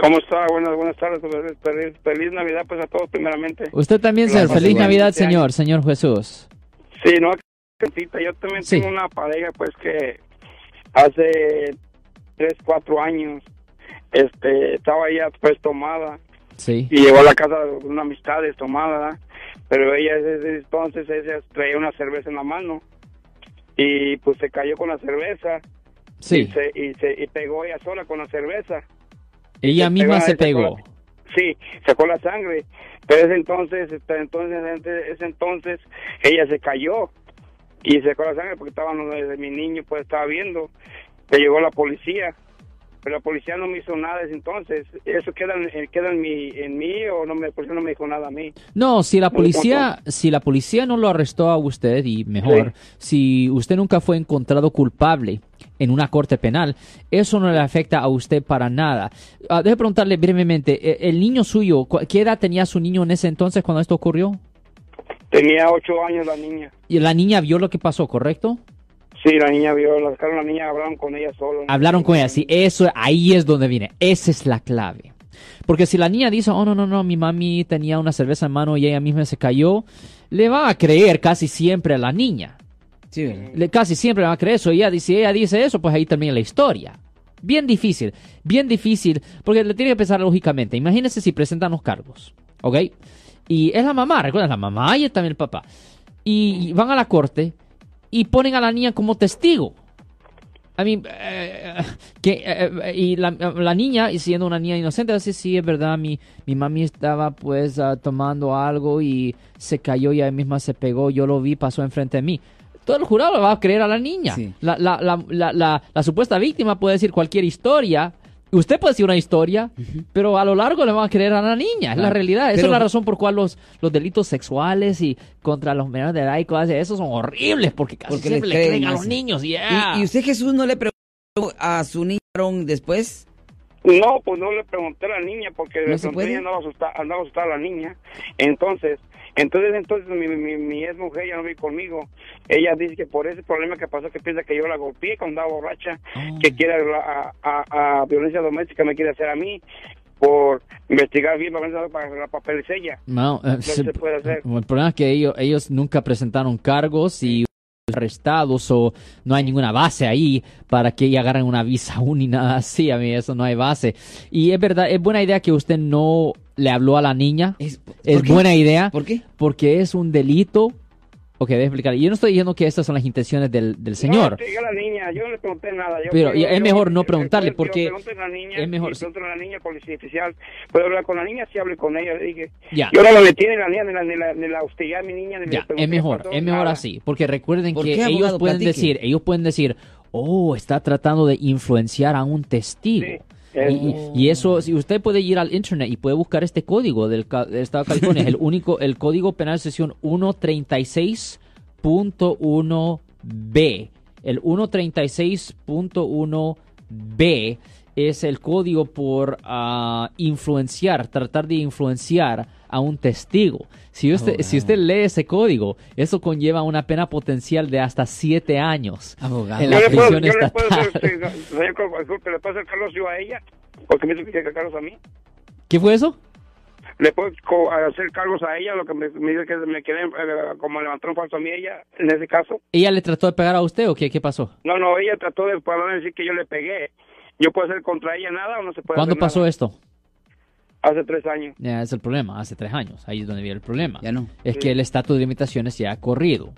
¿Cómo está? Buenas, buenas tardes. Feliz, feliz Navidad pues a todos primeramente. Usted también, Claro, feliz. Navidad, señor, señor Jesús. Sí, no, yo también Sí. tengo una pareja pues que hace tres, cuatro años este estaba ella pues tomada Sí. y llegó a la casa de una amistad tomada, ¿verdad? pero ella desde entonces ella traía una cerveza en la mano y pues se cayó con la cerveza y Sí. se, y se y pegó ella sola con la cerveza. Ella se misma pegó, se pegó. Sí, sacó la sangre. Pero ese entonces, entonces, ese- ese entonces, ella se cayó y sacó la sangre porque estaba desde mi niño, pues estaba viendo. Que llegó la policía, pero la policía no me hizo nada desde entonces. ¿Eso queda, en- queda en, mi, en mí o no me, la policía no me dijo nada a mí? No, si la policía, si la policía no lo arrestó a usted y mejor, si usted nunca fue encontrado culpable en una corte penal, eso no le afecta a usted para nada. Ah, deje preguntarle brevemente, eh, el niño suyo, ¿qué edad tenía su niño en ese entonces cuando esto ocurrió? Tenía ocho años la niña. Y la niña vio lo que pasó, ¿correcto? Sí, la niña vio, la sacaron la niña, hablaron con ella solo. Hablaron con ella, sí, eso, ahí es donde viene, esa es la clave. Porque si la niña dice, oh, no, no, no, mi mami tenía una cerveza en mano y ella misma se cayó, le va a creer casi siempre a la niña. Sí. Le- casi siempre le va a creer eso. Ella dice, ella dice eso, pues ahí termina la historia. Bien difícil, bien difícil, porque le tiene que pensar lógicamente. Imagínense si presentan los cargos, ¿ok? Y es la mamá, recuerden, la mamá y también el papá. Y van a la corte y ponen a la niña como testigo. I mean, eh, que, eh, eh, y la, la niña, y siendo una niña inocente, dice, sí, es verdad, mi, mi mami estaba pues ah, tomando algo y se cayó y ella misma se pegó, yo lo vi, pasó enfrente de mí. Todo el jurado le va a creer a la niña. Sí. La, la, la, la, la, la supuesta víctima puede decir cualquier historia. Usted puede decir una historia, pero a lo largo le van a creer a la niña. Es la realidad. Esa Pero- es la razón por cual los, los delitos sexuales y contra los menores de edad y cosas de eso son horribles porque casi Porque siempre le creen creen a los niños. yeah. ¿Y, y usted, Jesús, no le preguntó a su niño después? No, pues no le pregunté a la niña porque ¿No de se pronto puede? ella andaba asustada, andaba asustada la niña. Entonces, entonces, entonces mi, mi, mi ex mujer ya no vive conmigo. Ella dice que por ese problema que pasó, que piensa que yo la golpeé cuando andaba borracha, Oh. que quiere a, a, a violencia doméstica, me quiere hacer a mí por investigar bien para la papel ella. No, eh, se puede hacer. El problema es que ellos, ellos nunca presentaron cargos y arrestados o no hay ninguna base ahí para que ella agarren una visa aún ni nada así. A mí eso no hay base. Y es verdad, es buena idea que usted no le habló a la niña. Es, Es buena idea ¿Por qué? porque es un delito. Ok, déjame explicar. Yo no estoy diciendo que estas son las intenciones del, del señor. No, a la niña, yo no le pregunté nada. Yo- Pero yo- es yo- mejor no yo- preguntarle, yo- porque a la niña, es mejor si- a la niña, policía oficial. ¿Puedo hablar con la niña? Sí, hable con ella. Le dije, Ya. yo no la metí ni la niña, ni la, ni la, ni la hostigé a mi niña, ni Ya, pregunté es mejor, es mejor nada. así, porque recuerden ¿Por que qué, ellos pueden Platique. decir, ellos pueden decir, oh, está tratando de influenciar a un testigo. Sí. Y, y- y eso, si usted puede ir al internet y puede buscar este código del, estado de California, es el único, el código penal sesión 136.1b. El 136.1b es el código por ah, influenciar, tratar de influenciar a un testigo. Si usted, si usted lee ese código, eso conlleva una pena potencial de hasta siete años. Abogado. En Yo la le puedo, prisión yo le puedo hacer, estatal. señor Cor- disculpe, ¿le puedo hacer yo a ella? Porque me dice que a mí. ¿Qué fue eso? ¿Le puedo hacer cargos a ella? Lo que me, me dice que me quedé eh, como levantar un falso a mí ella, en ese caso. ¿Ella le trató de pegar a usted o qué, qué pasó? No, no, ella trató de decir que yo le pegué. ¿Yo puedo hacer contra ella nada o no se puede ¿Cuándo hacer pasó nada? esto? Hace tres años. Ya es el problema, hace tres años. Ahí es donde viene el problema. Ya no. Es que el estatus de limitaciones ya ha corrido.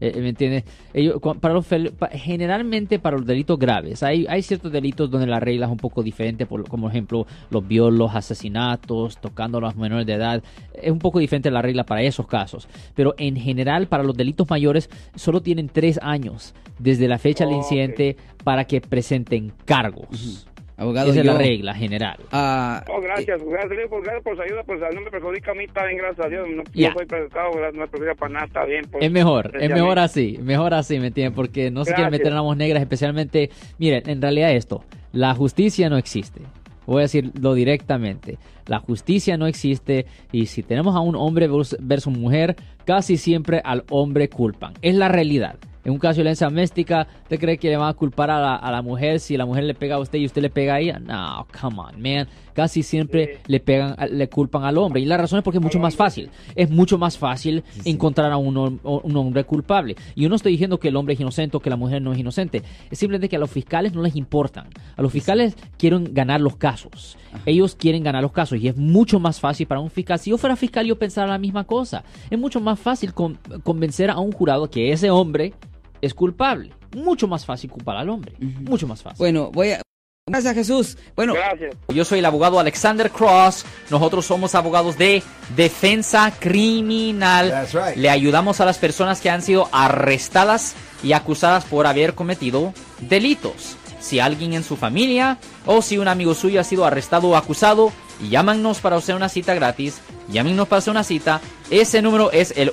Eh, ¿Me entiendes? Ellos, para los generalmente para los delitos graves, hay, hay ciertos delitos donde la regla es un poco diferente, por, como ejemplo los violos, asesinatos, tocando a los menores de edad. Es un poco diferente la regla para esos casos. Pero en general, para los delitos mayores, solo tienen tres años desde la fecha del incidente para que presenten cargos. Abogado, Esa es la regla general. Oh, gracias, gracias, pues, gracias por su ayuda, pues no me perjudica a mí, está bien, gracias a Dios, no, Ya. no soy perjudicado, gracias, no me perjudica para nada, está bien. Pues, Es mejor, es mejor así, mejor así, ¿me entienden? Porque no se quieren meter en la voz negras, especialmente, miren, en realidad esto, la justicia no existe. Voy a decirlo directamente. La justicia no existe y si tenemos a un hombre vers- versus mujer, casi siempre al hombre culpan. Es la realidad. En un caso de violencia doméstica, ¿usted cree que le van a culpar a la, a la mujer si la mujer le pega a usted y usted le pega a ella? No, come on, man. Casi siempre le pegan, le culpan al hombre. Y la razón es porque es mucho más fácil. Es mucho más fácil encontrar a un, hom- un hombre culpable. Y yo no estoy diciendo que el hombre es inocente o que la mujer no es inocente. Es simplemente que a los fiscales no les importan. A los fiscales quieren ganar los casos. Ellos quieren ganar los casos. Y es mucho más fácil para un fiscal. Si yo fuera fiscal, yo pensara la misma cosa. Es mucho más fácil con- convencer a un jurado que ese hombre es culpable. Mucho más fácil culpar al hombre. Mucho más fácil. Bueno, voy a... Gracias, Jesús. Bueno, Gracias. Yo soy el abogado Alexander Cross. Nosotros somos abogados de defensa criminal. That's right. Le ayudamos a las personas que han sido arrestadas y acusadas por haber cometido delitos. Si alguien en su familia o si un amigo suyo ha sido arrestado o acusado, llámanos para hacer una cita gratis. Llámenos para hacer una cita. Ese número es el